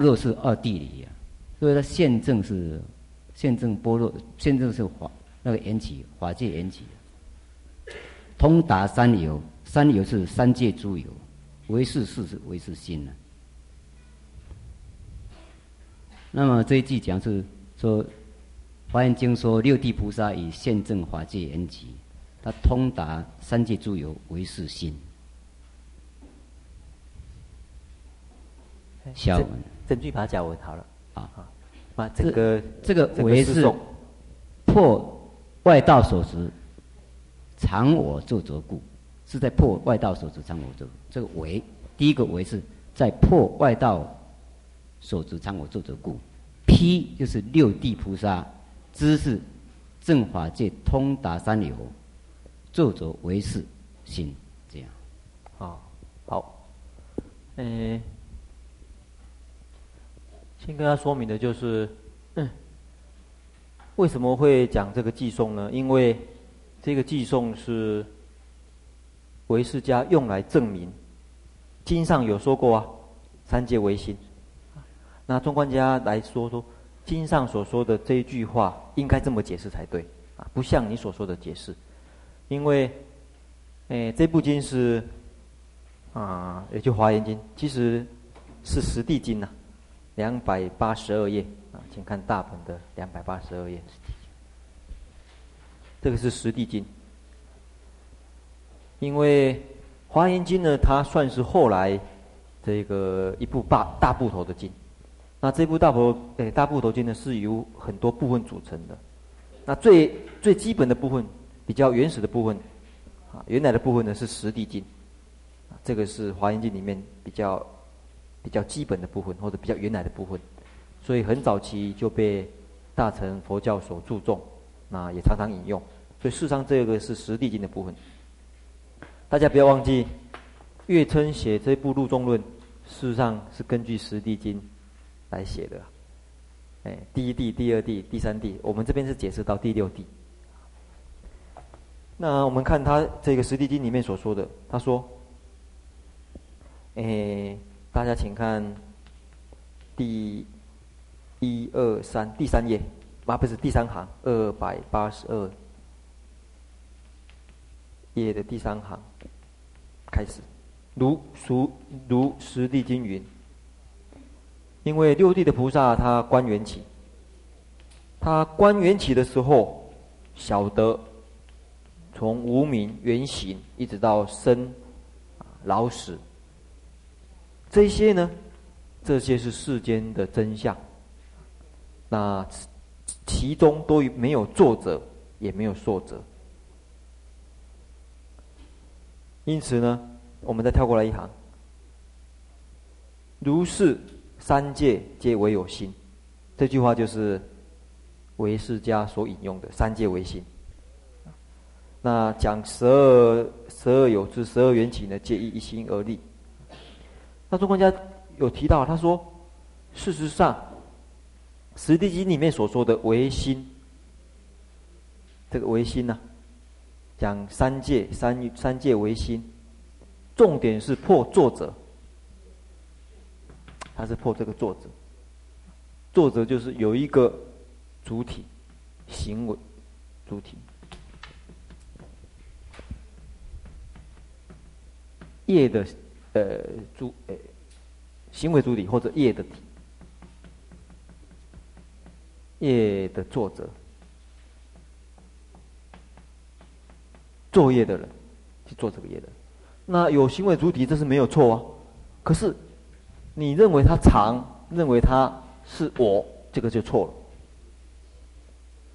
般若是二谛里啊，所以它现证是现证般若，现证是法那个缘起法界缘起，通达三有，三有是三界诸有，唯是事是唯是心呢、啊。那么这一句讲是说，《华严经》说六地菩萨以现证法界缘起，他通达三界诸有唯是心。小文，整句把它讲完好了啊啊！把这个这个为是破外道所执，常我作着故，是在破外道所执常我作。这个为第一个为是在破外道所执常我作着故。批就是六地菩萨，知是正法界通达三流，作着为是心这样。好，好，嗯。先跟他说明的就是，嗯，为什么会讲这个寄送呢？因为这个寄送是唯识家用来证明经上有说过啊，三界唯心。那中观家来说说，经上所说的这一句话应该这么解释才对啊，不像你所说的解释。因为，哎，这部经是啊，也就《华严经》，其实是实地经呐、啊。两百八十二页啊，请看大本的两百八十二页。这个是实地经，因为《华严经》呢，它算是后来这个一部大大部头的经。那这部大部诶大部头经呢，是由很多部分组成的。那最最基本的部分，比较原始的部分，啊，原来的部分呢是实地经，这个是《华严经》里面比较。比较基本的部分，或者比较原来的部分，所以很早期就被大乘佛教所注重，那也常常引用。所以事实上，这个是实地经的部分。大家不要忘记，月称写这部《入中论》，事实上是根据实地经来写的。哎，第一地、第二地、第三地，我们这边是解释到第六地。那我们看他这个实地经里面所说的，他说：“哎。”大家请看第一二三第三页，啊，不是第三行，二百八十二页的第三行开始。如俗如实地经云，因为六地的菩萨他观缘起，他观缘起的时候，晓得从无明缘行一直到生老死。这些呢，这些是世间的真相。那其中都没有作者，也没有受者。因此呢，我们再跳过来一行。如是三界皆唯有心，这句话就是唯世家所引用的“三界唯心”。那讲十二十二有支、十二缘起呢，皆依一心而立。那中观家有提到，他说：“事实上，《实地经》里面所说的唯心，这个唯心呢、讲三界三三界唯心，重点是破作者。他是破这个作者，作者就是有一个主体行为主体业的。”呃，主呃，行为主体或者业的体，业的作者，作业的人去做这个业的，那有行为主体这是没有错啊。可是你认为他常，认为他是我，这个就错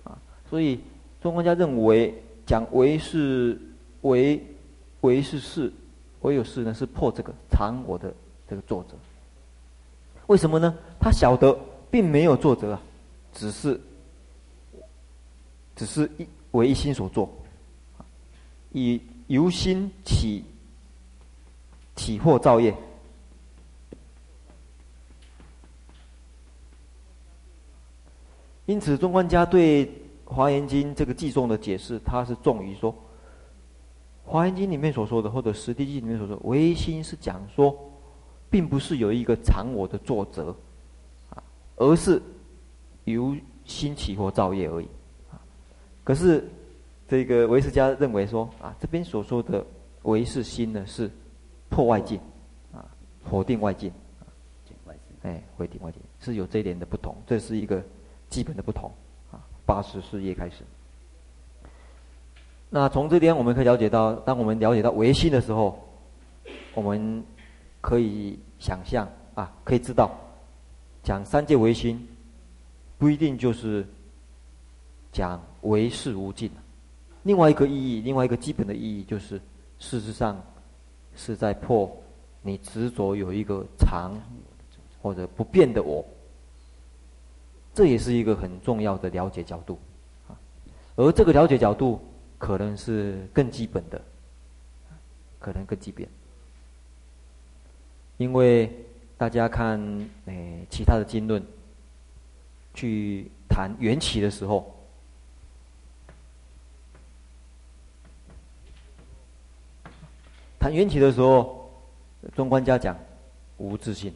了。啊，所以中观家认为讲为是为，为是事。唯有事呢，是破这个藏我的这个作者。为什么呢？他晓得并没有作者啊，只是只是一为一心所作，以由心起起惑造业。因此，中观家对《华严经》这个偈颂的解释，他是重于说。《华严经》里面所说的，或者《十地经》里面所说的，唯心是讲说，并不是有一个常我的作者，而是由心起或造业而已。可是这个唯识家认为说啊，这边所说的唯是心呢，是破外境，啊，否定外境，啊，哎，否定外境是有这一点的不同，这是一个基本的不同。啊，八十四页开始。那从这边我们可以了解到，当我们了解到唯心的时候，我们可以想象啊，可以知道，讲三界唯心，不一定就是讲唯是无尽。另外一个意义，另外一个基本的意义，就是事实上是在破你执着有一个常或者不变的我。这也是一个很重要的了解角度，而这个了解角度。可能是更基本的，可能更基本，因为大家看诶、哎、其他的经论，去谈缘起的时候，谈缘起的时候，中观家讲无自性，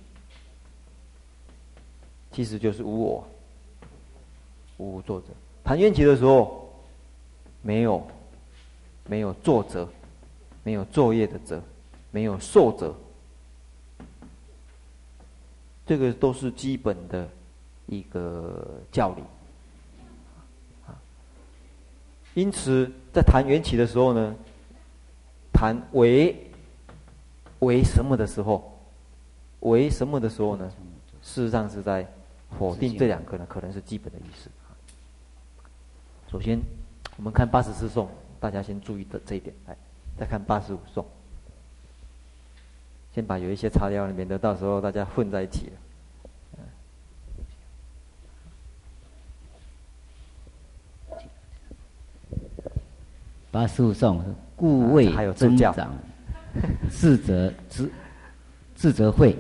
其实就是无我，无作者。谈缘起的时候。没有，没有作者，没有作业的者，没有受者，这个都是基本的一个教理。因此，在谈缘起的时候呢，谈为为什么的时候，为什么的时候呢，事实上是在否定这两个呢，可能是基本的意思。首先。我们看八十四颂，大家先注意的这一点，来，再看八十五颂，先把有一些材料，免得到时候大家混在一起了。八十五颂，故谓增长，智则智，智则慧，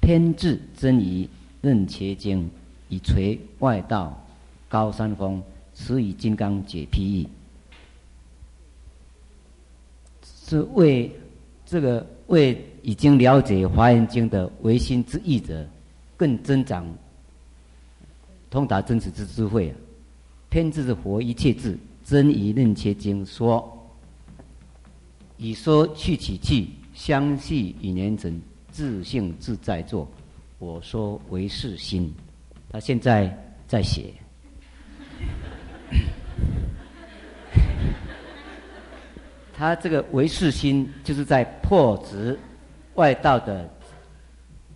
偏执真疑，任伽经，以垂外道，高山峰。此以金刚解譬喻，是为这个为已经了解华严经的唯心之义者，更增长通达真实之智慧啊！偏执佛一切智，真疑任切经说，以说去起去，相续与连成，自性自在坐。我说唯是心，他现在在写。他这个唯世心，就是在破执外道的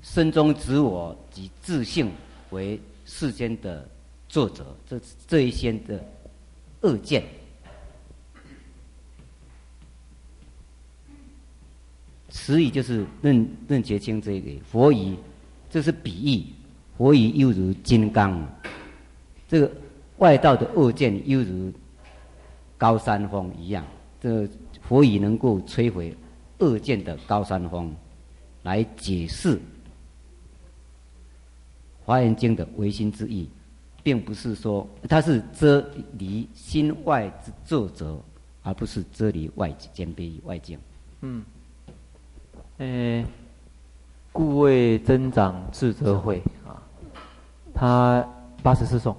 身中自我及自性为世间的作者，这这一些的恶见。此语就是任任伽经这个佛语，这是比喻，佛语犹如金刚，这个外道的恶见犹如高山峰一样，这。佛以能够摧毁恶见的高山峰，来解释《华严经》的唯心之意，并不是说它是遮离心外之作者，而不是遮离外间别于外境。嗯，诶，故为增长智则慧啊，他八十四颂。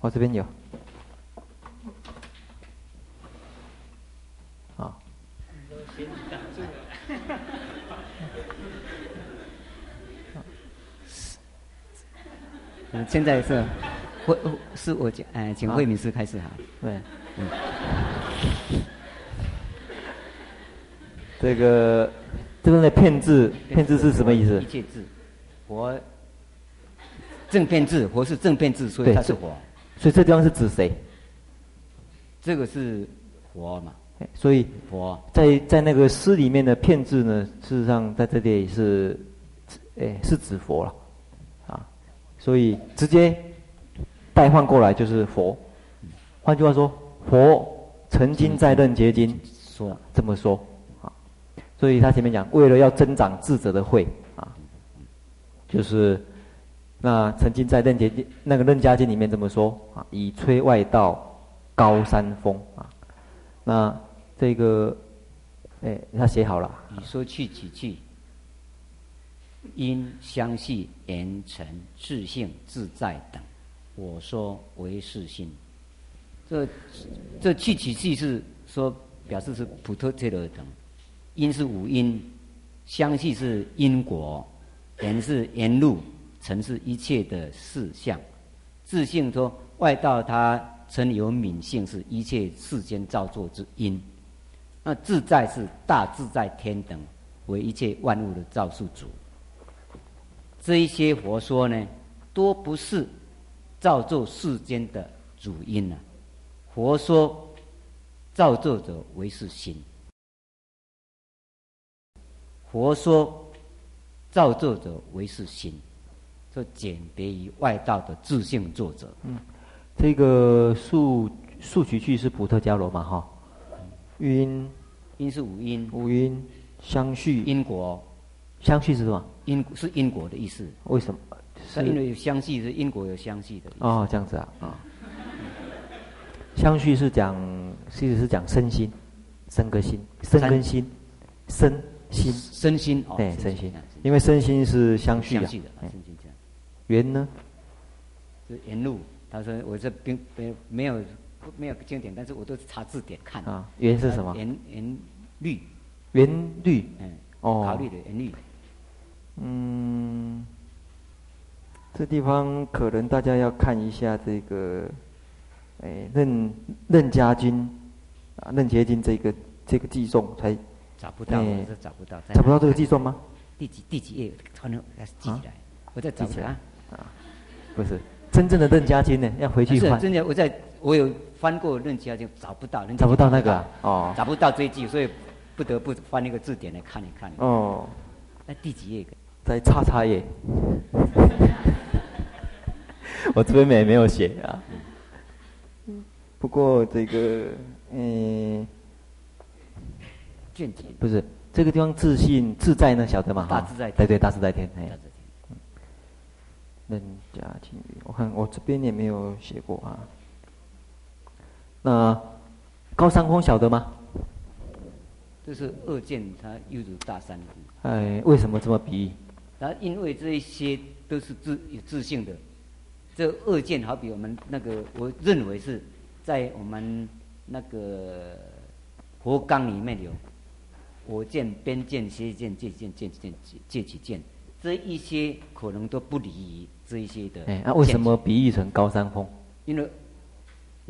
我这边有，啊。嗯，现在是，我是我讲，哎，请慧敏师开始哈。对，嗯。这个这边的骗字，骗字是什么意思？一切字，佛正骗字，佛是正骗字，所以他是佛。所以这地方是指谁？这个是佛嘛？所以佛在在那个诗里面的片字呢，事实上在这里是，哎，是指佛了，啊，所以直接代换过来就是佛。换句话说，佛曾经在任伽经说这么说啊，所以他前面讲，为了要增长智者的慧啊，就是。那曾经在《任伽经》那个《任伽经》里面这么说啊，以吹外道高山峰啊。那这个哎，他写好了。你说去起去，因相续言成自性自在等，我说唯是心。这这去起去是说表示是普特切罗等，因是五因，相续是因果，言是言路，成是一切的事相。自性说外道他称有敏性，是一切世间造作之因。那自在是大自在天等，为一切万物的造物主。这一些佛说呢，多不是造作世间的主因啊。佛说造作者为是心。佛说造作者为是心，这简别于外道的自性作者。嗯，这个数数取去是普特伽罗嘛？哈，因。因是五因，五因相续因果，相续是什么？因是因果的意思。为什么？是因为有相续是因果有相续的意思。哦，这样子啊啊。哦、相续是讲，其实是讲身心，身跟心，身跟心，身心身心哦，对，身心，因为身心是相续的。相续的，身心这样。缘呢？是缘路。他说我这并没没有。没有经典，但是我都是查字典看。啊，缘是什么？缘缘律，缘律。嗯，哦，考虑的缘律。嗯，这地方可能大家要看一下这个，哎，任任家军啊，任杰经这个这个偈颂才找不到，是找不到，找不到这个偈颂吗？第几第几页？可能要记起来，我再找起来啊。不是真正的楞伽经呢，要回去翻。真的，我在我有。翻过楞伽经找不到，找不到那个哦，找不到这一句，所以不得不翻那个字典来看一看。哦，那第几页？在叉叉页。我这边没没有写啊。不过这个嗯，见解不是这个地方自信自在呢，晓得吗？大自在天，对对，大自在天。哎，楞伽经，我看我这边也没有写过啊。那高山峰晓得吗？这是二见，它又如大山。哎，为什么这么比喻？然后因为这一些都是自有自性的。这二见好比我们那个，我认为是在我们那个佛纲里面有我见、边见、邪见、见见、见见、戒起见，这一些可能都不离于这一些的。哎，那、啊、为什么比喻成高山峰？因为。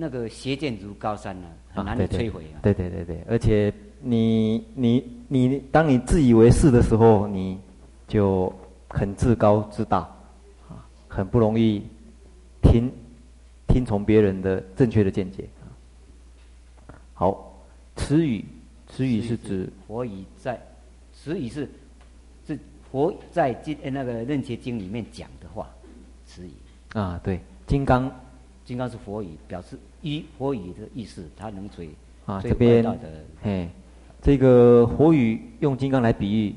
那个邪见如高山呢、啊，很难以摧毁啊。对对对对，而且你你你，当你自以为是的时候，你就很自高自大，啊，很不容易听听从别人的正确的见解。好，词语词语是指佛已在，词语是是佛在经那个楞伽经里面讲啊，对，金刚。金刚是佛语，表示一佛语的意思，它能摧啊。这边哎，这个佛语用金刚来比喻，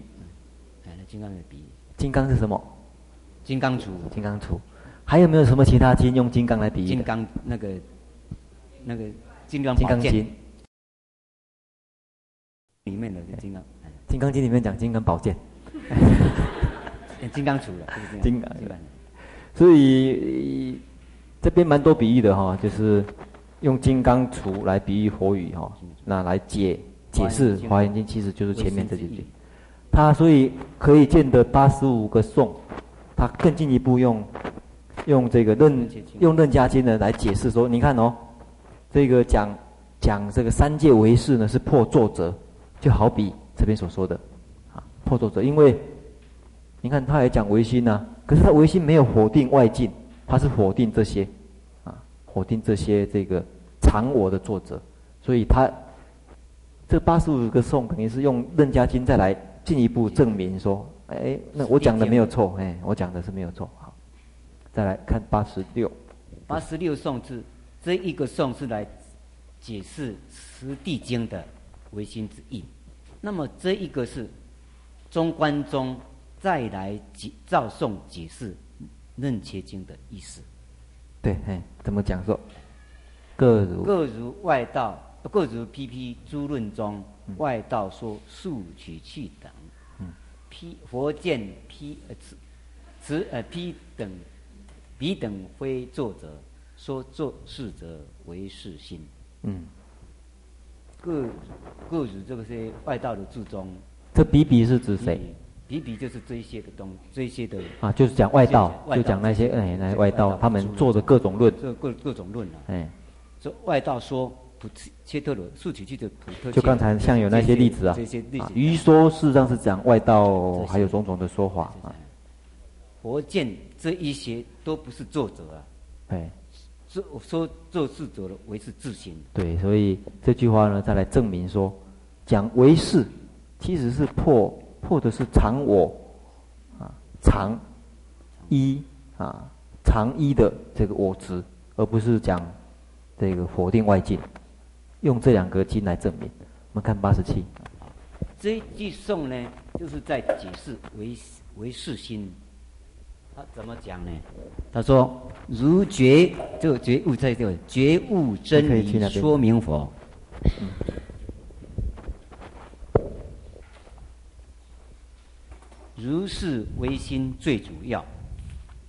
哎，那金刚来比喻。金刚是什么？金刚杵。金刚杵。还有没有什么其他金用金刚来比喻？金刚那个那个金刚金刚经里面的金刚。金刚经里面讲金刚宝剑。金刚杵了，金刚。所以。这边蛮多比喻的哈，就是用金刚杵来比喻佛语哈，那来解解释《华严经》，其实就是前面这几句。他所以可以见得八十五个颂，他更进一步用用这个论用论家经呢来解释说，你看哦，这个讲讲这个三界唯识呢是破作者，就好比这边所说的啊破作者，因为你看他也讲唯心呐，可是他唯心没有否定外境。他是否定这些，啊，否定这些这个常我的作者，所以他这八十五个颂肯定是用楞伽经再来进一步证明说，哎，那我讲的没有错，哎，我讲的是没有错。好，再来看八十六，八十六颂是这一个颂是来解释十地经的唯心之意，那么这一个是中观中再来解造颂解释。楞伽经的意思，对，哎，怎么讲说？各如各如外道各如批批诸论中，外道说数取趣等，嗯批佛见批呃此此呃批等彼等非作者，说作事者为是心。嗯，各各如这个些外道的注中，这比比是指谁？彼彼就是这一些的东，这一些的啊，就是讲外道，就讲那些哎那外道他们做的各种论，这各各种论啊，哎，说外道说。普切特罗数取去的普特，就刚才像有那些例子啊，于说事实上是讲外道，还有种种的说法啊。佛见这一些都不是作者啊，哎，说说做事者的为是自心。对，所以这句话呢，再来证明说，讲为是，其实是破破的是常我啊，常一啊，常一的这个我执，而不是讲这个否定外境。用这两个经来证明。我们看八十七，这一句颂呢，就是在解释唯唯识心。他怎么讲呢？他说：“如觉，这个觉悟在这个觉悟真理说明佛，如是唯心最主要。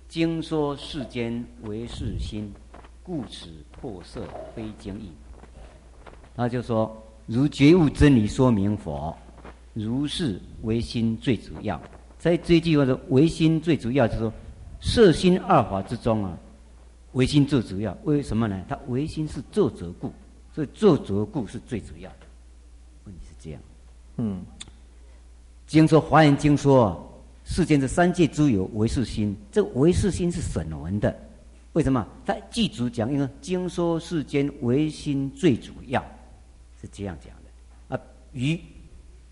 经说世间唯是心，故此破色非经义。”他就说：“如觉悟真理说明佛，如是唯心最主要。在这句话的，唯心最主要，就是说，色心二法之中啊，唯心最主要。为什么呢？他唯心是作者故，所以作者故是最主要的。问题是这样。嗯，经说华严经说，世间的三界诸有唯是心，这唯是心是声闻的。为什么？他记住讲，因为经说世间唯心最主要。”是这样讲的啊，于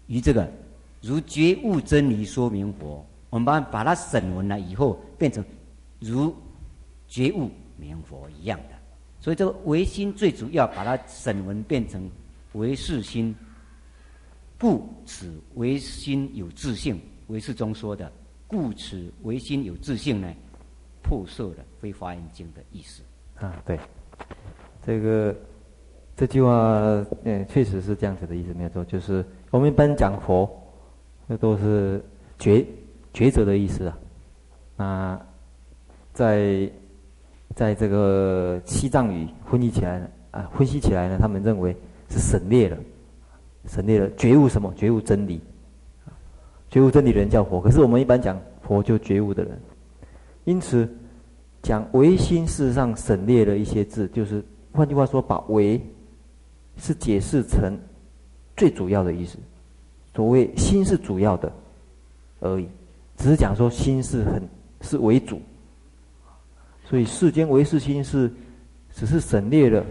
于这个如觉悟真理说明佛，我们把把它审文了以后，变成如觉悟明佛一样的。所以这个唯心最主要，把它审文变成唯是心，故此唯心有自性。唯识中说的，故此唯心有自性呢，破色的非华严经的意思啊。对，这个。这句话，嗯，确实是这样子的意思，没有错。就是我们一般讲佛，那都是抉抉择的意思啊。啊，在在这个西藏语分析起来，啊，分析起来呢，他们认为是省略了，省略了觉悟什么？觉悟真理，觉悟真理的人叫佛。可是我们一般讲佛就觉悟的人，因此讲唯心，事实上省略了一些字，就是换句话说，把唯。是解释成最主要的意思，所谓心是主要的而已，只是讲说心是很是为主，所以世间唯是心是只是省略了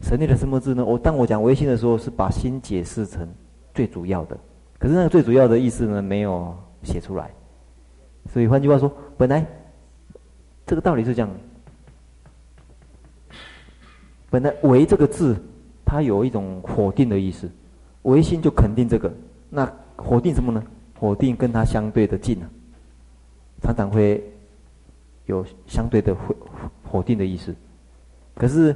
省略了什么字呢？我当我讲唯心的时候，是把心解释成最主要的，可是那个最主要的意思呢，没有写出来，所以换句话说，本来这个道理是这样，本来唯这个字。它有一种否定的意思，唯心就肯定这个，那否定什么呢？否定跟它相对的近啊，常常会有相对的否否定的意思。可是，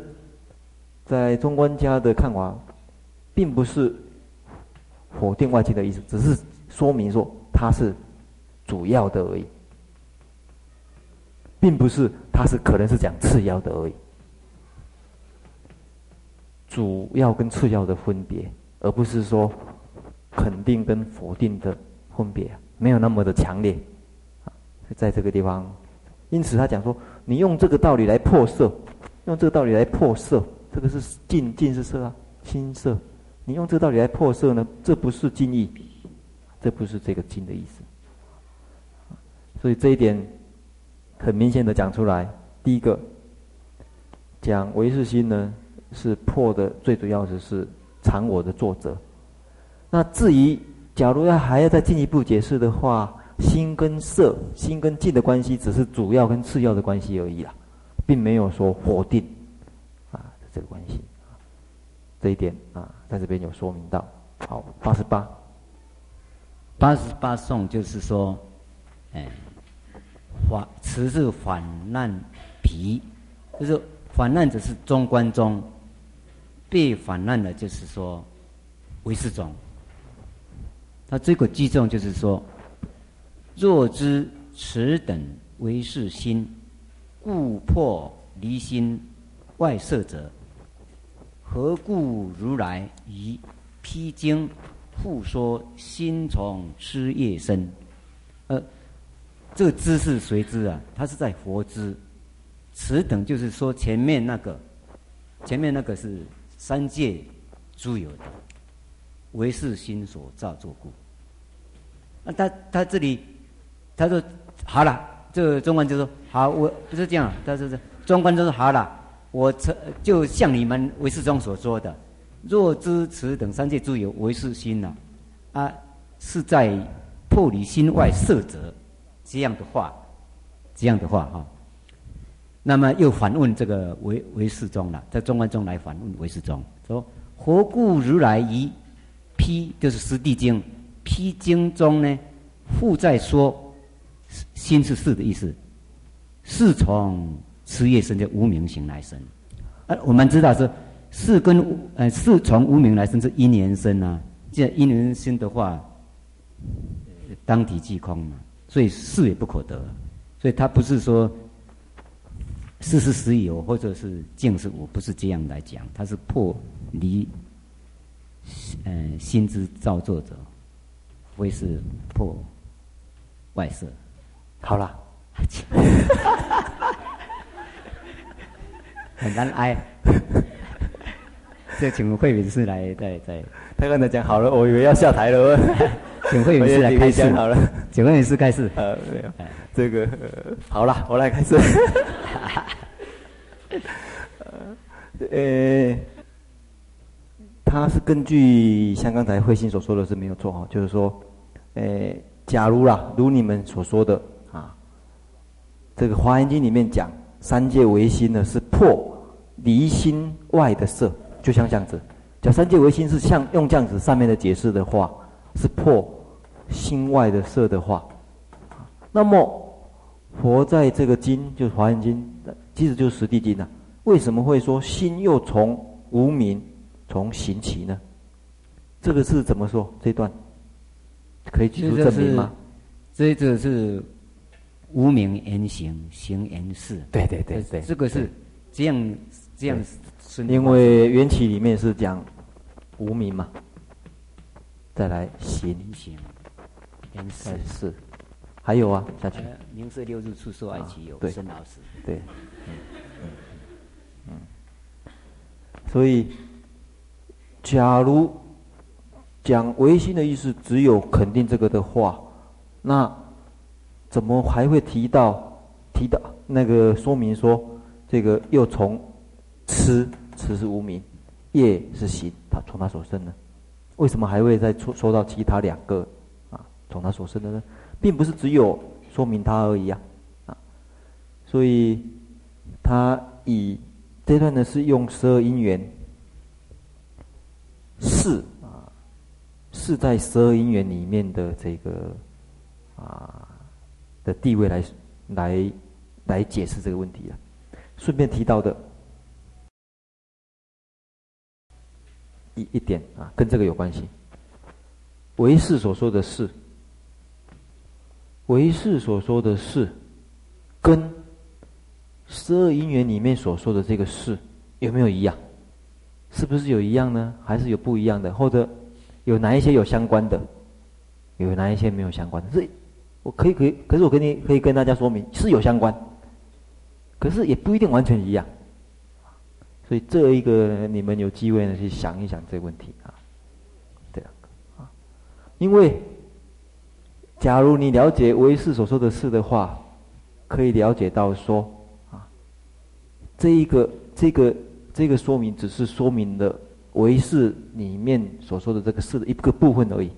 在中观家的看法，并不是否定外境的意思，只是说明说它是主要的而已，并不是它是可能是讲次要的而已。主要跟次要的分别，而不是说肯定跟否定的分别，没有那么的强烈。在这个地方，因此他讲说，你用这个道理来破色，用这个道理来破色，这个是净净是色啊，心色。你用这个道理来破色呢，这不是经义，这不是这个经的意思。所以这一点很明显的讲出来。第一个讲唯识心呢。是破的最主要的是常我的作者。那至于假如要还要再进一步解释的话，心跟色、心跟境的关系，只是主要跟次要的关系而已啦，并没有说否定这个关系啊。这一点啊，在这边有说明到。好，八十八，八十八颂就是说，哎，反此是反难皮，就是反难者是中观中。被反难的，就是说唯识宗。他这个偈颂就是说，若知此等唯识心，故破离心外色者，何故如来以披经复说心从失业生？呃，这个知是谁知啊？他是在佛知。此等就是说前面那个，前面那个是三界诸有的唯是心所造作故。那他他这里他说好了，这个中观就说好，我不是这样，他说是中观就说好了，我就像你们唯识中所说的，若知此等三界诸有唯识心呐，啊，是在破离心外色者，这样的话，这样的话哈。那么又反问这个唯唯识中了，在中观中来反问唯识中，说何故如来于披就是《十地经》披经中呢？复在说心是识的意思，是从痴业生，就无名行来生。啊，我们知道是是跟呃是从无名来生是因缘生啊，既然因缘生的话，当体即空嘛，所以是也不可得，所以他不是说。事是实有，或者是境是无，不是这样来讲。它是破离，嗯、呃，心之造作者，为是破外色。好了，很难挨。这请慧敏师来对对。他刚才讲好了，我以为要下台了。请慧敏师来开始好了。请慧敏师开始。呃，没有。这个、呃、好了，我来开始。呃，他是根据像刚才慧心所说的是没有错哈，就是说，呃，假如啦，如你们所说的啊，这个《华严经》里面讲三界唯心呢是破离心外的色，就像这样子，讲三界唯心是像用这样子上面的解释的话，是破心外的色的话，那么。佛在这个经，就是《华严经》，其实就是《十地经》呐。为什么会说心又从无名从行起呢？这个是怎么说？这段可以举出证明吗？这这是无名言行，行言事。对对对对，这个是这样这样子。因为缘起里面是讲无名嘛，再来行行缘是。还有啊，下去。名色六受爱其有，生老死。对，嗯。所以，假如讲唯心的意思只有肯定这个的话，那怎么还会提到提到那个说明说这个又从痴痴是无明，业是行，他从他所生的？为什么还会再说说到其他两个啊？从他所生的呢？并不是只有说明他而已啊，啊，所以他以这段呢是用十二因缘，是啊，是在十二因缘里面的这个啊的地位来来来解释这个问题啊。顺便提到的一一点啊，跟这个有关系，唯是所说的是。唯是所说的是，跟十二因缘里面所说的这个是有没有一样？是不是有一样呢？还是有不一样的？或者有哪一些有相关的？有哪一些没有相关的？这我可以可以，可是我跟你可以跟大家说明是有相关，可是也不一定完全一样。所以这一个你们有机会呢去想一想这个问题啊，对啊，啊，因为。假如你了解唯识所说的事的话，可以了解到说，啊，这一个这个这个说明只是说明了唯识里面所说的这个事的一个部分而已，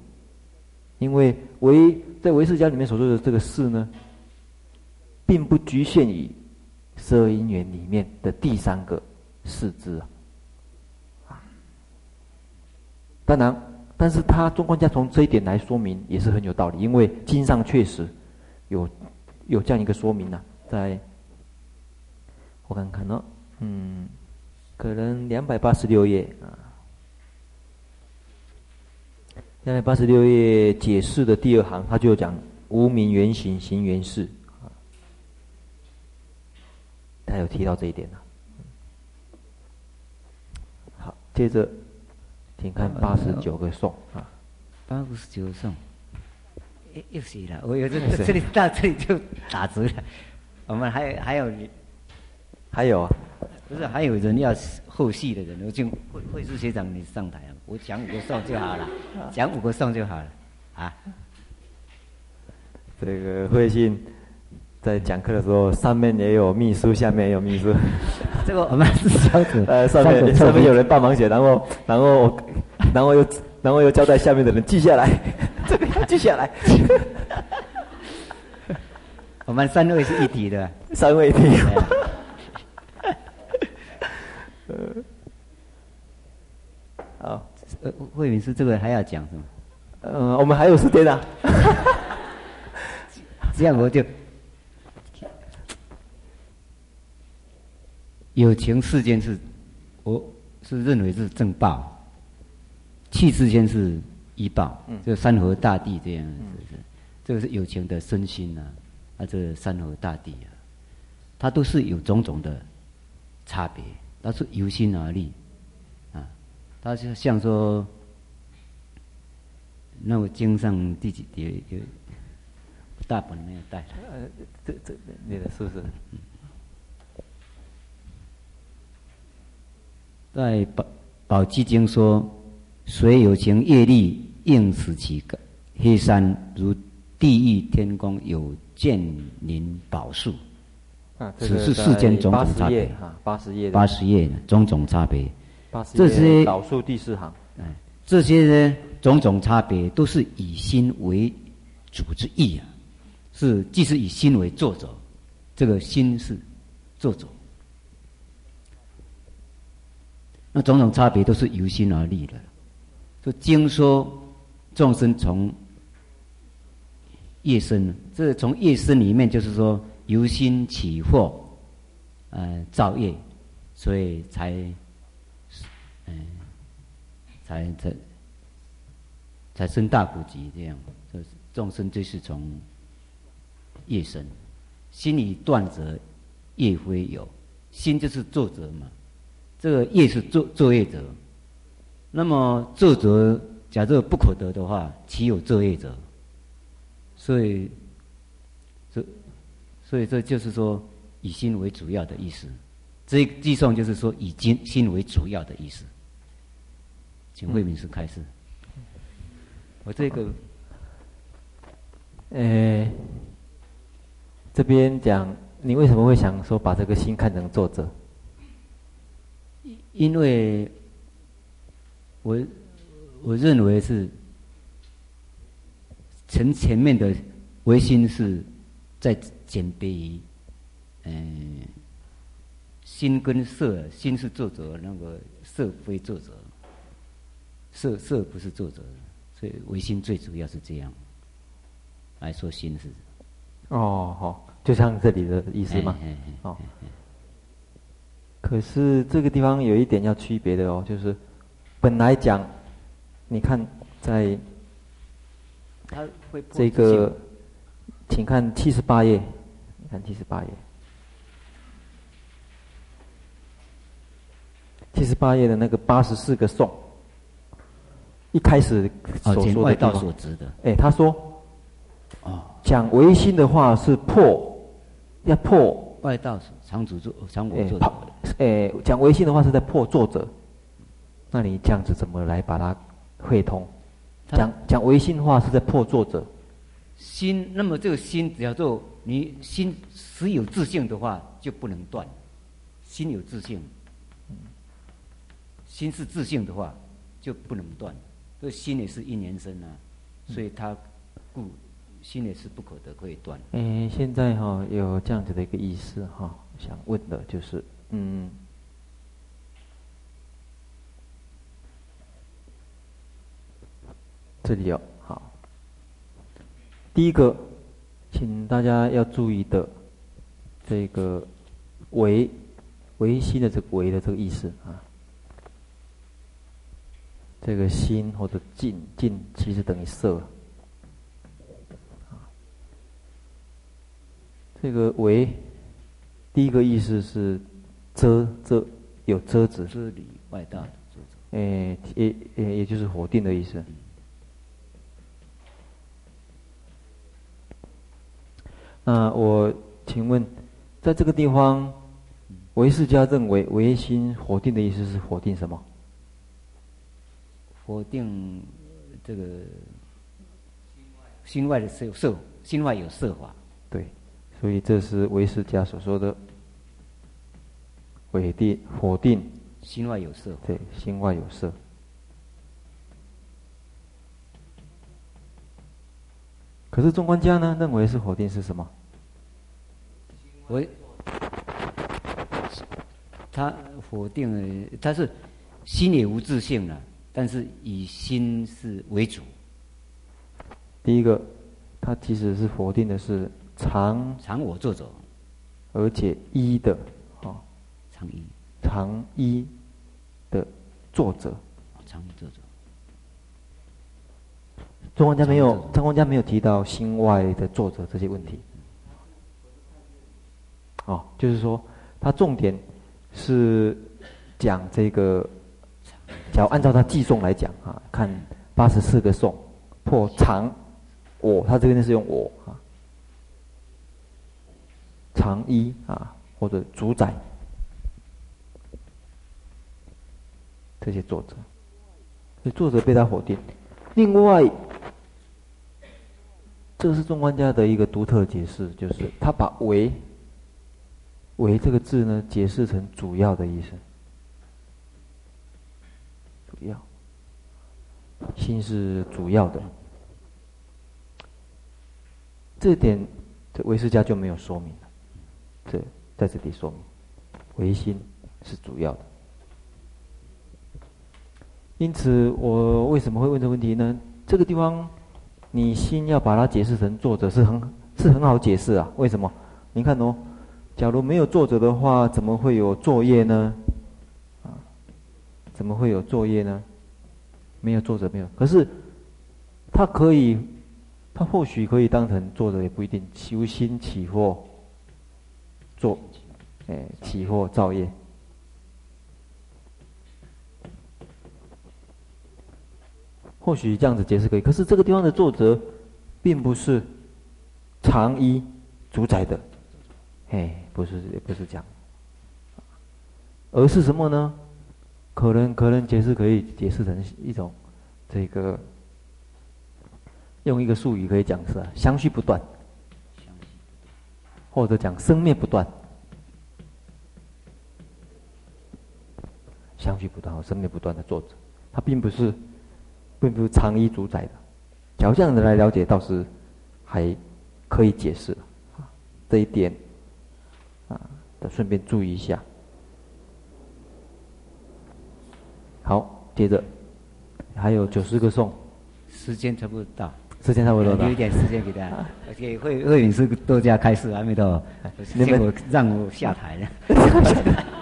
因为唯在唯识家里面所说的这个事呢，并不局限于十二因缘里面的第三个四肢啊，当然。但是他中观家从这一点来说明也是很有道理，因为经上确实有有这样一个说明呢、在我看看呢，嗯，可能两百八十六页啊，两百八十六页解释的第二行，他就讲无名原形，行原事啊，他有提到这一点呢。接着，请看八十九个颂啊，八十九个颂，又又是了，我有这 这里到 这里就打折了。我们还有还有你，还有啊。不是还有人要后续的人，我就慧慧师学长你上台啊，我讲五个颂就好了，讲五个颂就好了，啊。这个慧信在讲课的时候，上面也有秘书，下面也有秘书。这个我们是小组，呃，上面上面有人帮忙写，然后然后然后又然后又交代下面的人记下来，这个要记下来。我们三位是一体的，三位一体。好，呃，慧敏是这个还要讲是吗？呃，我们还有时间啊。这样我就有情世间是，我是认为是正报，气世间是依报。嗯，这山河大地这样，是不是？这个是有情的身心呐，啊，这个山河大地啊，它都是有种种的差别。它是由心而立，啊，它就像说，那我经上第几节有大本没有带来？呃，这这你的是不是？在宝宝积经说，谁有情业力应使其黑山如地狱天宫有建林宝树。啊，只是世间种种差别。哈，八十页，八十页种种差别，这些导数第四行，哎，这些呢种种差别都是以心为主之意啊，是既是以心为作者，这个心是作者，那种种差别都是由心而立的，就经说众生从业生，这从业生里面就是说。由心起惑，呃，造业，所以才，嗯、才才才生大苦集这样。这众生就是从业生，心已断则业非有，心就是作者嘛。这个业是作作业者，那么作者假设不可得的话，岂有作业者？所以。这所以这就是说，以心为主要的意思。这一偈颂就是说，以心心为主要的意思。请慧敏师开始。我这个，呃，这边讲，你为什么会想说把这个心看成作者？因为我我认为是，前前面的唯心是在。简别于，嗯，心跟色，心是作者，那个色非作者，色色不是作者，所以唯心最主要是这样来说心是。哦，好，就像这里的意思嘛。哦。可是这个地方有一点要区别的哦，就是本来讲，你看在，他会这个，请看七十八页。看七十八页，七十八页的那个八十四个颂，一开始所说的。哎，他说，哦，讲唯心的话是破，要破外道常主做常我作，哎，讲微信的话是在破作者，那你这样子怎么来把它汇通？讲讲唯心的话是在破作者。心，那么这个心，只要做你心实有自信的话，就不能断。心有自信，心是自信的话，就不能断。这心也是一年生啊，所以它故心也是不可得，可以断。嗯，现在哈、哦、有这样子的一个意思哈、哦，想问的就是，嗯，这里有好。第一个，请大家要注意的，这个唯唯心的这个唯的这个意思啊。这个心或者净净其实等于色。这个为第一个意思是遮遮有遮止，遮里外道的遮止。诶，也也也就是否定的意思。那我请问，在这个地方，唯识家认为唯心否定的意思是否定什么？否定这个心外的色色，心外有色法。对，所以这是唯识家所说的否定否定心外有色。对，心外有色。可是中观家呢，认为是否定是什么？我他否定，他是心也无自性了，但是以心是为主。第一个，他其实是否定的是常常我作者，而且一的啊，常一。常一的作者，常一作者。中观家没有，中观家没有提到心外的作者这些问题。哦，就是说，他重点是讲这个，假如按照他计颂来讲啊，看八十四个颂破常我，他这边是用我啊，长衣啊或者主宰这些作者，所以作者被他否定。另外。这是中观家的一个独特解释，就是他把“唯”“唯”这个字呢解释成主要的意思。主要，心是主要的。这点，这唯识家就没有说明。这在这里说明，唯心是主要的。因此，我为什么会问这个问题呢？这个地方。你心要把它解释成作者是很是很好解释啊？为什么？你看哦，假如没有作者的话，怎么会有作业呢？啊，怎么会有作业呢？没有作者没有，可是他可以，他或许可以当成作者，也不一定。修心起惑，做，哎，起惑造业。或许这样子解释可以，可是这个地方的作者，并不是长衣主宰的，哎，不是，也不是这样，而是什么呢？可能可能解释可以解释成一种，这个用一个术语可以讲是啊，相续不断，或者讲生灭不断，相续不断和生灭不断的作者，他并不是。并不是常一主宰的，假如这样子来了解，倒是还可以解释这一点啊，顺便注意一下。好，接着还有九十个颂，时间差不多到，时间差不多到，留一点时间给大家。而且慧慧敏是多加开示，还没到，结果让我下台了。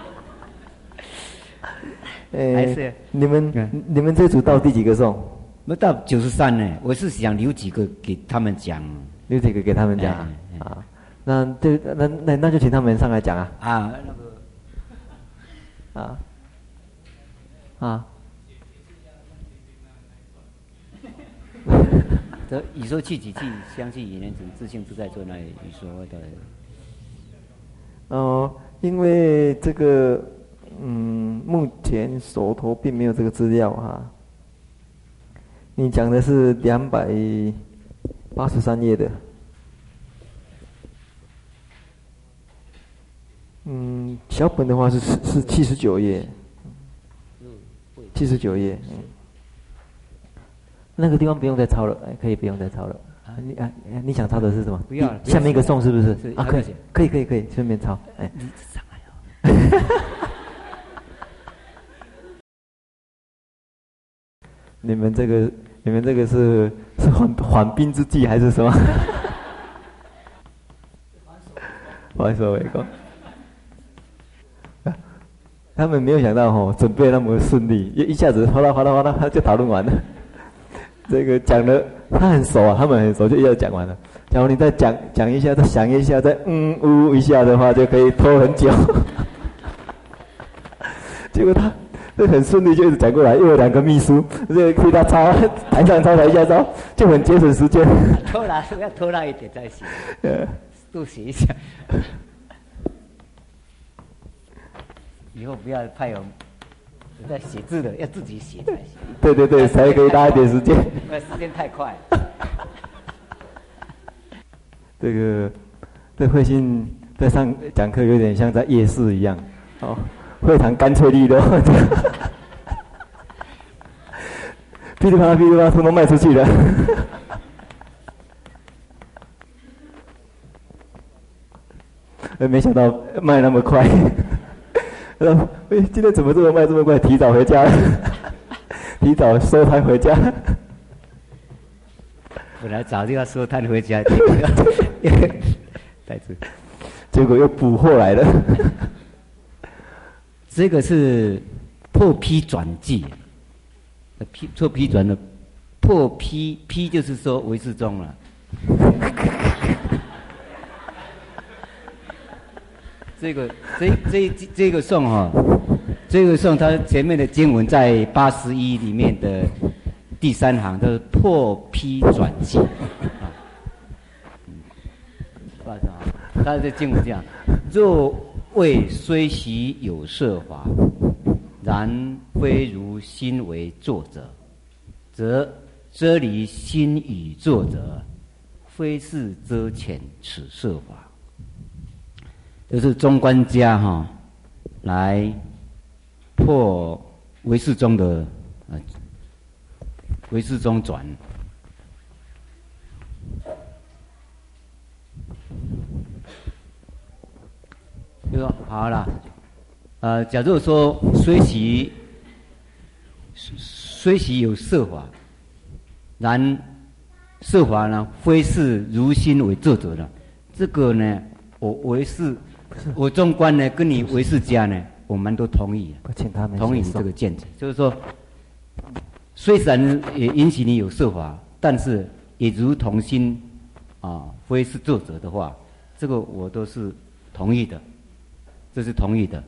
哎，你们、嗯、你们这组到第几个颂？没到九十三呢。我是想留几个给他们讲，留几个给他们讲、啊。那就那那那就请他们上来讲啊。啊，那个啊啊。这以说去几去，相继以念成自信自在做那里你说的。哦，因为这个。嗯，目前手头并没有这个资料哈。你讲的是两百八十三页的，嗯，小本的话是是是七十九页，七十九页，嗯，那个地方不用再抄了，哎，可以不用再抄了。啊，你啊，你想抄的是什么？不要了，下面一个送是不是？啊，可以，可以，可以，可以，顺便抄，哎。你们这个，你们这个是是缓缓兵之计还是什么？还手为攻。他们没有想到哦，准备那么顺利，一一下子哗啦哗啦哗啦，他就讨论完了。这个讲的他很熟啊，他们很熟，就一下讲完了。假如你再讲讲一下，再想一下，再嗯呜一下的话，就可以拖很久。结果他这很顺利，就一直讲过来，又有两个秘书，这个替他抄台上抄台下抄，就很节省时间。拖拉要拖拉一点再写，多写一下。以后不要派有在写字的，要自己写才行。对对对，才可以拉一点时间。因为时间太快了。这个这慧心在上讲课，有点像在夜市一样，哦，非常干脆利落，噼里啪啦噼里啪啦，通通卖出去了。没想到卖那么快。呃，哎，今天怎么这么卖这么快？提早回家，提早收摊回家。本来早就要收摊回家，结果又补货来了。这个是破批转记，批错批转的破批批就是说唯识宗了。这个这这这个颂哈，这个颂它前面的经文在八十一里面的第三行，都是破批转记啊。不好意思啊，它的经文这样：若谓虽习有色法，然非如心为作者，则遮离心与作者，非是遮遣此色法。就是中观家哈，来破唯识宗的啊，唯识宗转，就说好了，呃，假如说虽习虽习有色法，然色法呢，非是如心为作者的，这个呢，我唯是。我纵观呢，跟你唯识家呢，我们都同意，同意你这个见解，就是说，虽然也允许你有设法，但是也如同心啊，非是作者的话，这个我都是同意的，这是同意的。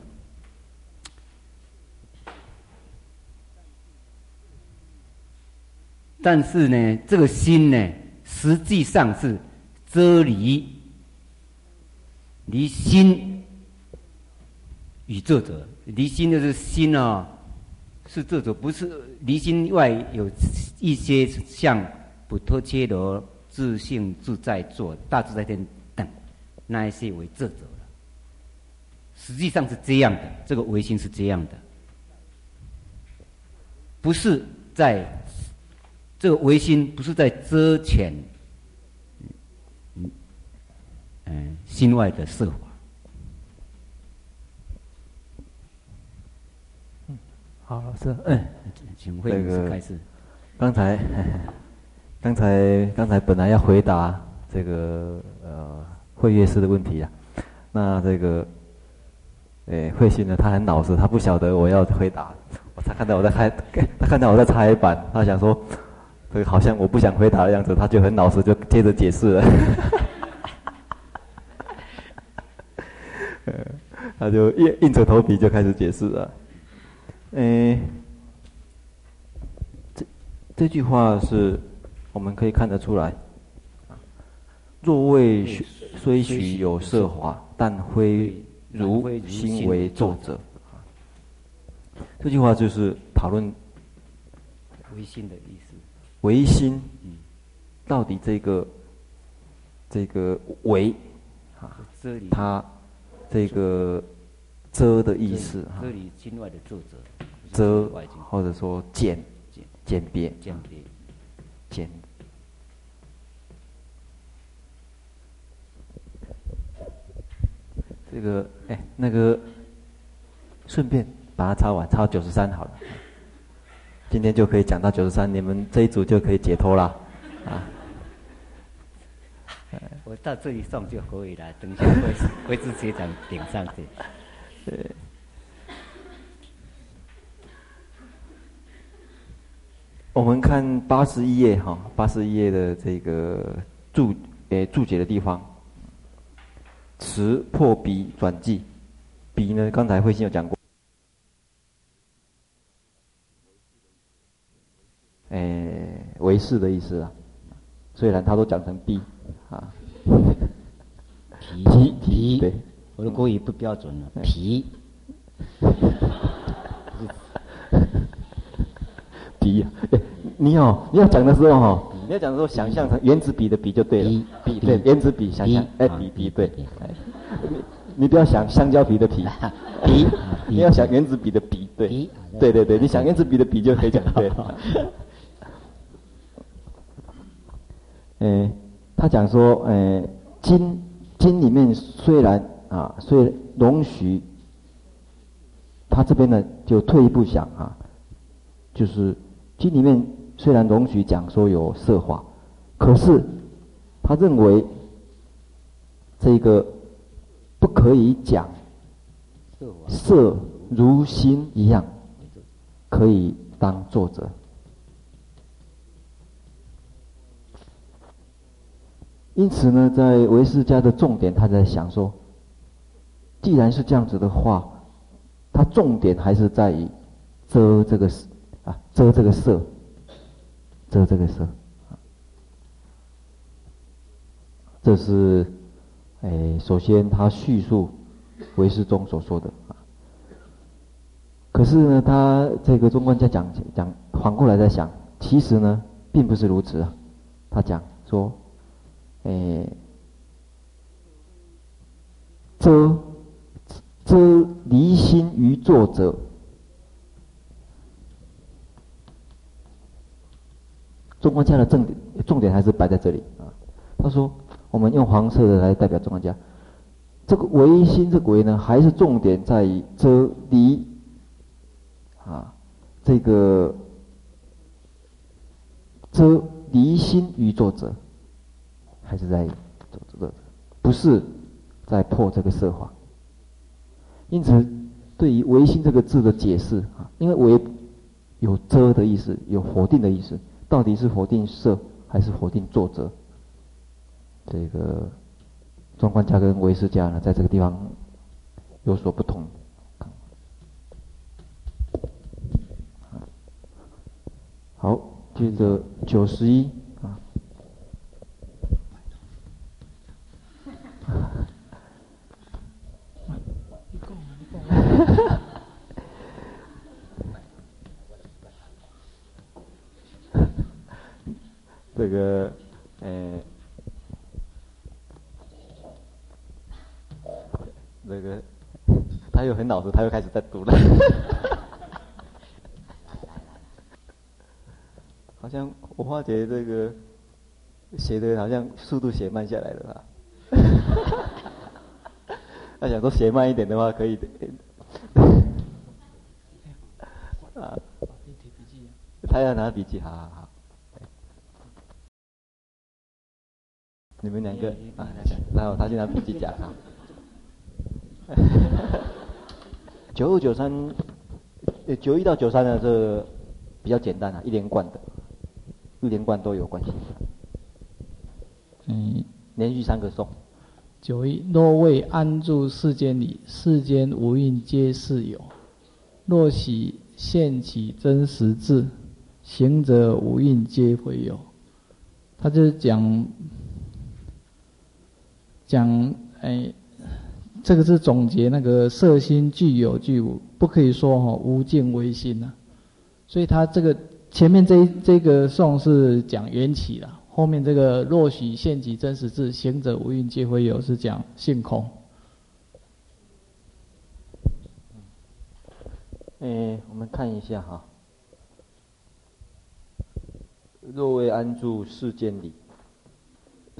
但是呢，这个心呢，实际上是遮离。离心与作者，离心就是心啊，是作者，不是离心外有一些像补特伽罗自性自在做、大自在天等那一些为作者了。实际上是这样的，这个唯心是这样的，不是在这个唯心不是在遮遣。嗯，心外的色法。嗯，好，老师，嗯，请会开始。刚才，刚才，刚才本来要回答这个呃慧月师的问题啊，那这个，哎，慧心呢，他很老实，他不晓得我要回答。他看到我在开，他看到我在擦黑板，他想说，这个好像我不想回答的样子，他就很老实，就接着解释了。他就硬硬着头皮就开始解释了。诶，这这句话是我们可以看得出来。若谓虽许有色华，但非如心为作者。这句话就是讨论唯心的意思。唯心，到底这个这个唯啊，他。这个遮的意思哈，遮离心外的作者，遮或者说简简别简别简。这个哎，那个顺便把它抄完，抄九十三好了。今天就可以讲到九十三，你们这一组就可以解脱了啊。我到这里送就可以了，等一下会会自己长顶上去。我们看八十一页哈，八十一页的这个注诶注解的地方，词破笔转记，笔呢刚才慧心有讲过，诶、为是的意思啊，虽然他都讲成 b 啊。彼彼对，我的国语不标准了，皮。笔，你哦，你要讲的时候哈，你要讲的时候想象成原子笔的笔就对了。笔，对，原子笔，想象，哎，笔笔对。你你不要想香蕉皮的皮，笔，你要想原子笔的笔，对，对对对，你想原子笔的笔就可以讲对。哎，他讲说，哎，经经里面虽然啊，虽容许，他这边呢就退一步想啊，就是。经里面虽然容许讲说有色法，可是他认为这个不可以讲色如心一样，可以当作者。因此呢，在唯识家的重点，他在想说，既然是这样子的话，他重点还是在于遮这个啊，遮这个色，遮这个色，这是，哎，首先他叙述唯识中所说的啊。可是呢，他这个中观家讲讲反过来在想，其实呢，并不是如此啊。他讲说，哎，遮遮离心于作者。中观家的重点重点还是摆在这里啊。他说：“我们用黄色的来代表中观家，这个唯心这个唯呢，还是重点在于遮离啊，这个遮离心于作者，还是在做这个，不是在破这个色法。因此，对于唯心这个字的解释啊，因为唯有遮的意思，有否定的意思。”到底是否定色还是否定作者？这个中观家跟唯识家呢，在这个地方有所不同。好，接着九十一啊。这个，呃，这个他又很老实，他又开始在读了。好像我发觉这个写的好像速度写慢下来了啊。他想说写慢一点的话可以的。啊，他要拿笔记，好好好。你们两个啊，然后他去拿笔记讲啊。九二九三，九一到九三呢，这个比较简单啊，一连贯的，一连贯都有关系。嗯，连续三个颂。九一，若为安住世间理，世间无蕴皆是有；若喜现起真实智，行者无蕴皆非有。他就是讲。讲，哎，这个是总结那个色心具有具无，不可以说哈无尽微心呐、啊。所以他这个前面这这个颂是讲缘起的，后面这个若许现起真实智，行者无蕴皆非有是讲性空。哎，我们看一下哈，若为安住世间理，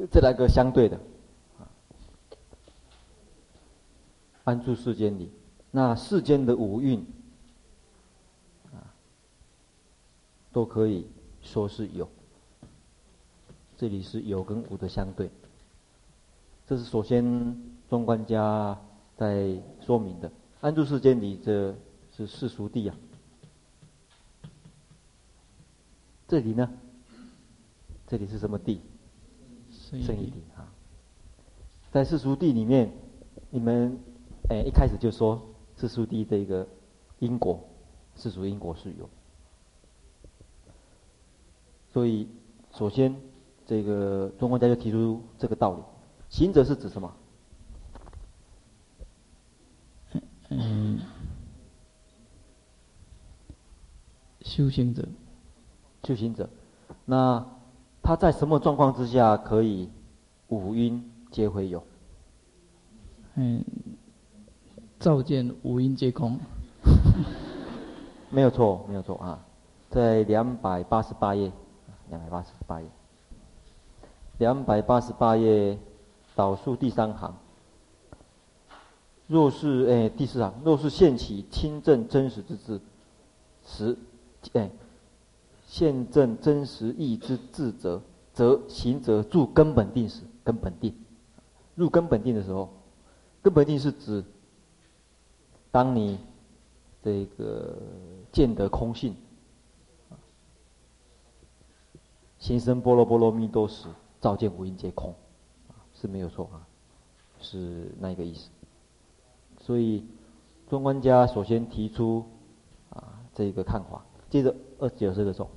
这来个相对的。安住世间理，那世间的五蕴啊，都可以说是有。这里是有跟无的相对，这是首先中观家在说明的。安住世间里，这是世俗地啊。这里呢？这里是什么地？圣义地啊。在世俗地里面，你们哎一开始就说世俗地这个因果，世俗因果是有。所以，首先这个中观家就提出这个道理：行者是指什么？嗯，修行者。修行者，那他在什么状况之下可以五阴皆会有？嗯，照见五阴皆空。没有错，没有错啊，在两百八十八页，两百八十八页，两百八十八页倒数第三行。若是哎，第四行，若是现起亲证真实之智，时，哎，现证真实义之智者，则行者住根本定时，根本定，入根本定的时候。根本定是指，当你这个见得空性，心生波罗波罗蜜多时，照见五阴皆空，是没有错啊，是那一个意思。所以，中观家首先提出啊这个看法，接着二十九这个说，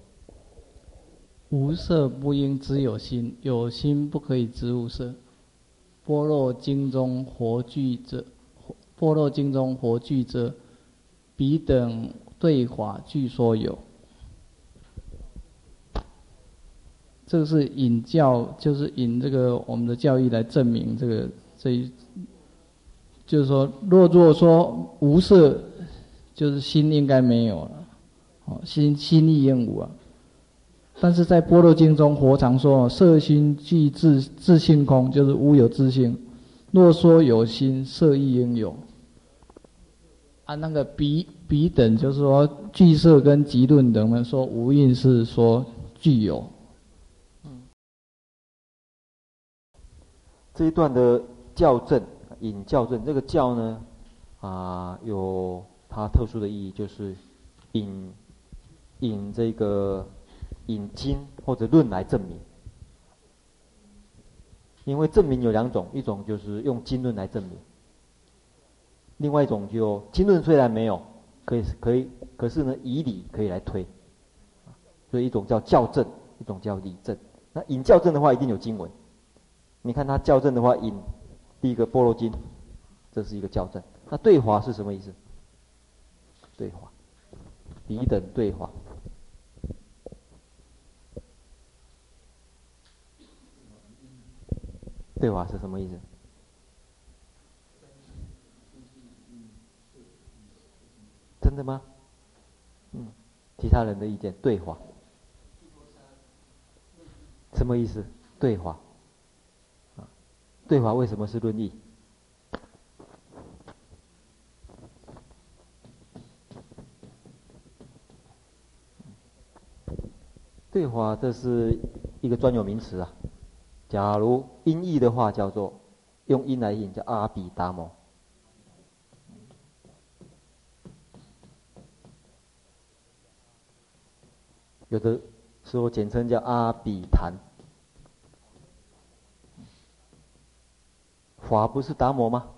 无色不应知有心，有心不可以知无色。般若经中活具者，般若经中活具者，彼等对法俱说有。这个是引教，就是引这个我们的教义来证明这个这一，就是说，若若说无色，就是心应该没有了，哦，心心亦应无啊。但是在《般若经》中，佛常说：“色心俱自自性空，就是无有自性。若说有心，色亦应有。”啊，那个彼彼等，就是说俱色跟集论等们说无蕴是说具有。这一段的校正引校正，这个校呢，啊，有它特殊的意义，就是引引这个。引经或者论来证明，因为证明有两种，一种就是用经论来证明，另外一种就经论虽然没有，可以可以，可是呢以理可以来推，所以一种叫校正，一种叫理证。那引校正的话，一定有经文。你看他校正的话，引第一个《波罗经》，这是一个校正。那对华是什么意思？对华，彼等对华。对华是什么意思？真的吗？嗯，其他人的意见，对华什么意思？对华，对华为什么是论义？对华这是一个专有名词啊。假如音译的话，叫做用音来译，叫阿比达摩。有的时候简称叫阿比谈。华不是达摩吗？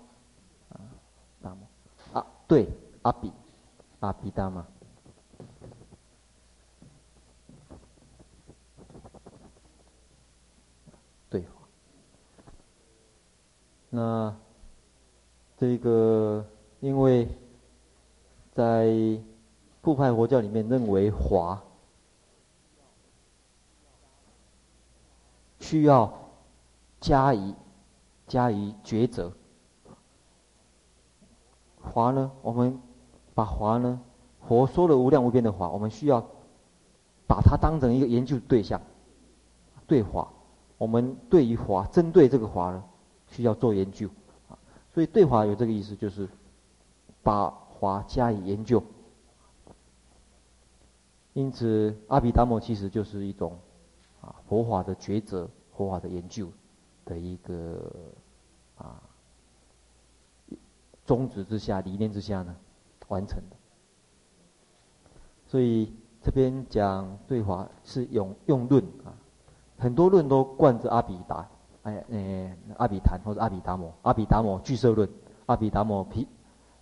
啊，达摩啊，对，阿比，阿比达摩。那这个，因为在部派佛教里面认为华需要加以加以抉择。华呢，我们把华呢，佛说的无量无边的华，我们需要把它当成一个研究对象，对华，我们对于华，针对这个华呢。需要做研究，所以对华有这个意思，就是把华加以研究。因此，阿毗达摩其实就是一种啊佛法的抉择、佛法的研究的一个啊宗旨之下、理念之下呢完成的。所以这边讲对华是用用论啊，很多论都贯着阿比达，哎，呃，阿比昙或者阿比达摩，阿比达摩俱舍论，阿比达摩毗，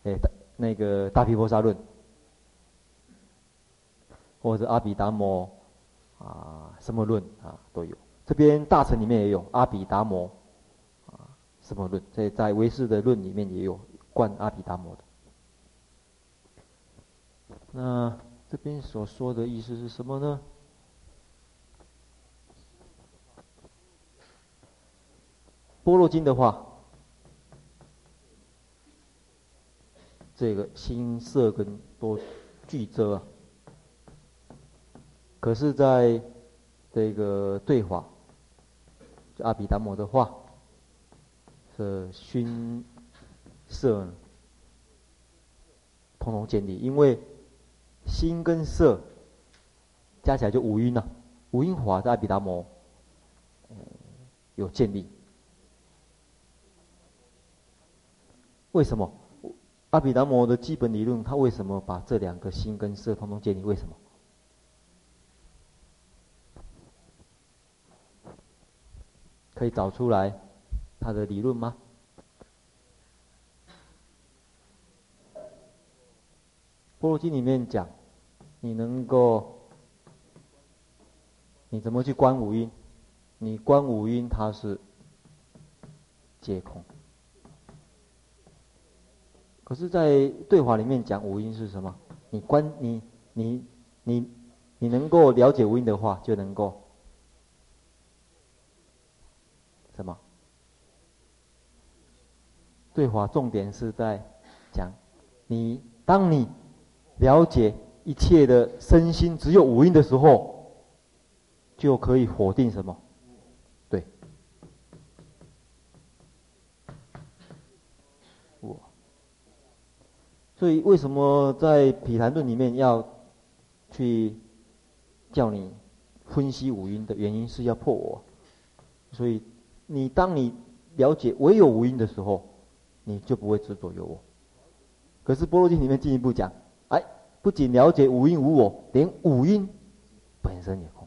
哎，那个大毗婆沙论，或者阿比达摩啊什么论啊都有。这边大乘里面也有阿比达摩啊什么论，在在唯识的论里面也有贯阿比达摩的。那。这边所说的意思是什么呢？般若经的话，这个心色跟多俱遮啊。可是，在这个对话阿毗达摩的话，是熏色，通通建立，因为。心跟色加起来就五蕴了，五蕴法在阿毗达摩有建立。为什么阿毗达摩的基本理论，他为什么把这两个心跟色通通建立？为什么？可以找出来他的理论吗？《般若经》里面讲，你能够，你怎么去观五音？你观五音，它是皆空。可是，在对话里面讲五音是什么？你观你你你你能够了解五音的话，就能够什么？对话重点是在讲你，当你。了解一切的身心只有五蕴的时候，就可以否定什么？对，我。所以为什么在毗昙论里面要去叫你分析五蕴的原因是要破我。所以你当你了解唯有五蕴的时候，你就不会执着有我。可是般若经里面进一步讲。哎，不仅了解五蕴无我，连五蕴本身也空。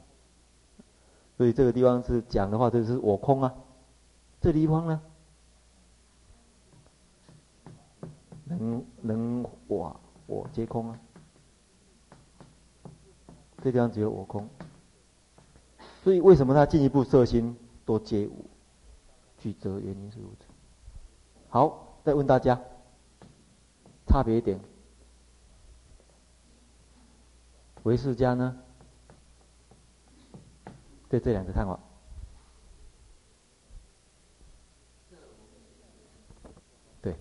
所以这个地方是讲的话，就是我空啊。这地方呢，能能我我皆空啊。这地方只有我空。所以为什么他进一步色心多皆无俱遮？原因是如此。好，再问大家，差别一点。唯识家呢？对这两个看法，对，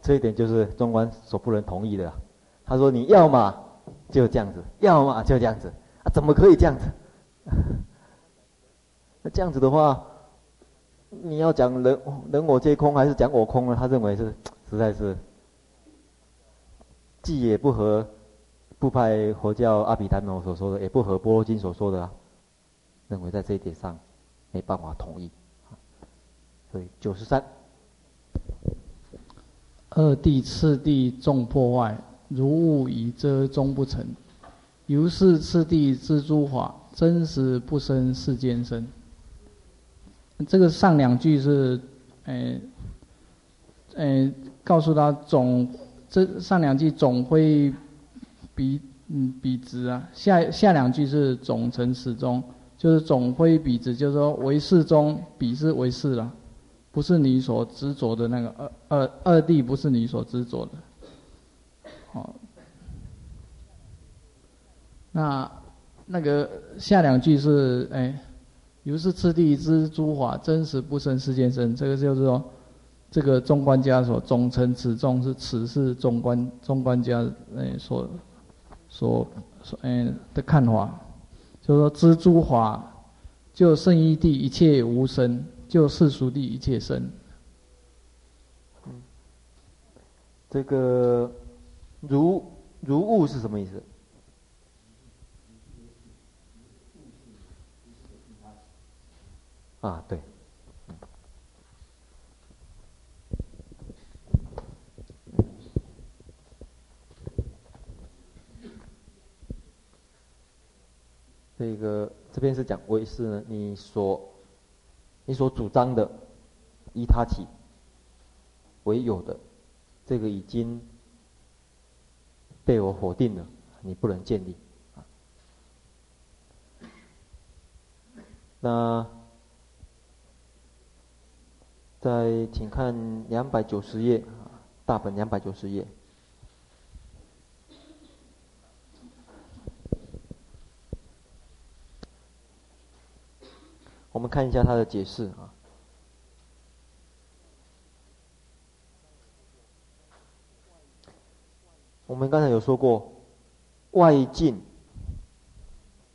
这一点就是中观所不能同意的。他说：“你要么就这样子，要么就这样子，啊，怎么可以这样子？那这样子的话，你要讲人人我皆空，还是讲我空呢？他认为是实在是，既也不合。”不派佛教阿毗达摩所说的，也不合般若经所说的啊，认为在这一点上没办法同意。所以九十三，二地次第众破坏，如雾以遮终不成。由是次第之诸法，真实不生世间生。这个上两句是，哎，哎，告诉他总，这上两句总会。比嗯比值啊，下下两句是总成始终，就是总非比值，就是说唯识中比是唯识了，不是你所执着的那个二二二弟，不是你所执着的。好，那那个下两句是哎，由是次第之诸法真实不生世间生，这个就是说，这个中观家所总称始终是此是中观中观家哎所。所所嗯的看法，就是说知诸法，就圣义地一切无生，就世俗地一切生。这个如如物是什么意思？啊，对。这个这边是讲唯识呢，你所你所主张的依他起为有的，这个已经被我否定了，你不能建立。那再请看两百九十页，大本两百九十页。我们看一下他的解释啊。我们刚才有说过，外境，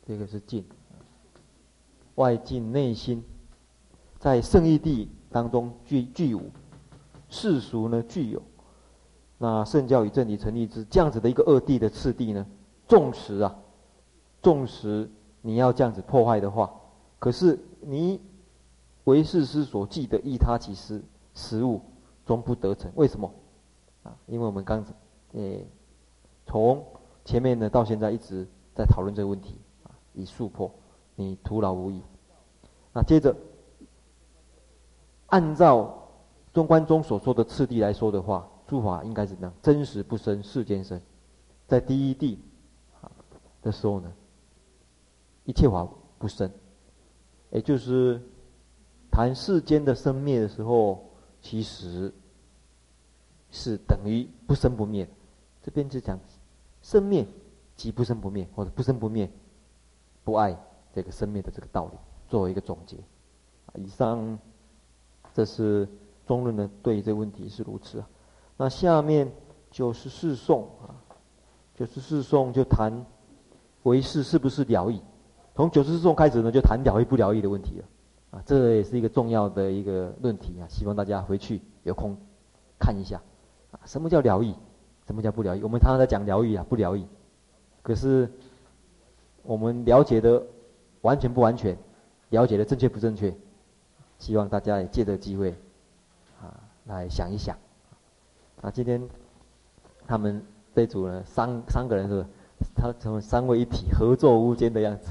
这个是境。外境内心，在圣义地当中具具无，世俗呢具有。那圣教与真理成立之这样子的一个二谛的次第呢，纵使啊，纵使你要这样子破坏的话，可是你为世师所记的依他起实实物终不得成。为什么？啊，因为我们刚才诶，从前面呢到现在一直在讨论这个问题啊，以速破。你徒劳无益。那接着，按照中观中所说的次第来说的话，诸法应该是怎样？真实不生，世间生。在第一地的时候呢，一切法不生，也就是谈世间的生灭的时候，其实是等于不生不灭。这边就讲生灭即不生不灭，或者不生不灭不爱。这个生灭的这个道理，作为一个总结。以上，这是中论呢对于这个问题是如此啊。那下面九十四颂啊，九十四颂就谈为是是不是了义？从九十四颂开始呢，就谈了义不了义的问题了。啊，这也是一个重要的一个论题啊。希望大家回去有空看一下啊，什么叫了义？什么叫不了义？我们常常在讲了义啊，不了义。可是我们了解的。完全不完全，了解的正确不正确？希望大家也借这机会，啊，来想一想。啊，今天他们这组呢，三三个人是，他成为三位一体，合作无间的样子。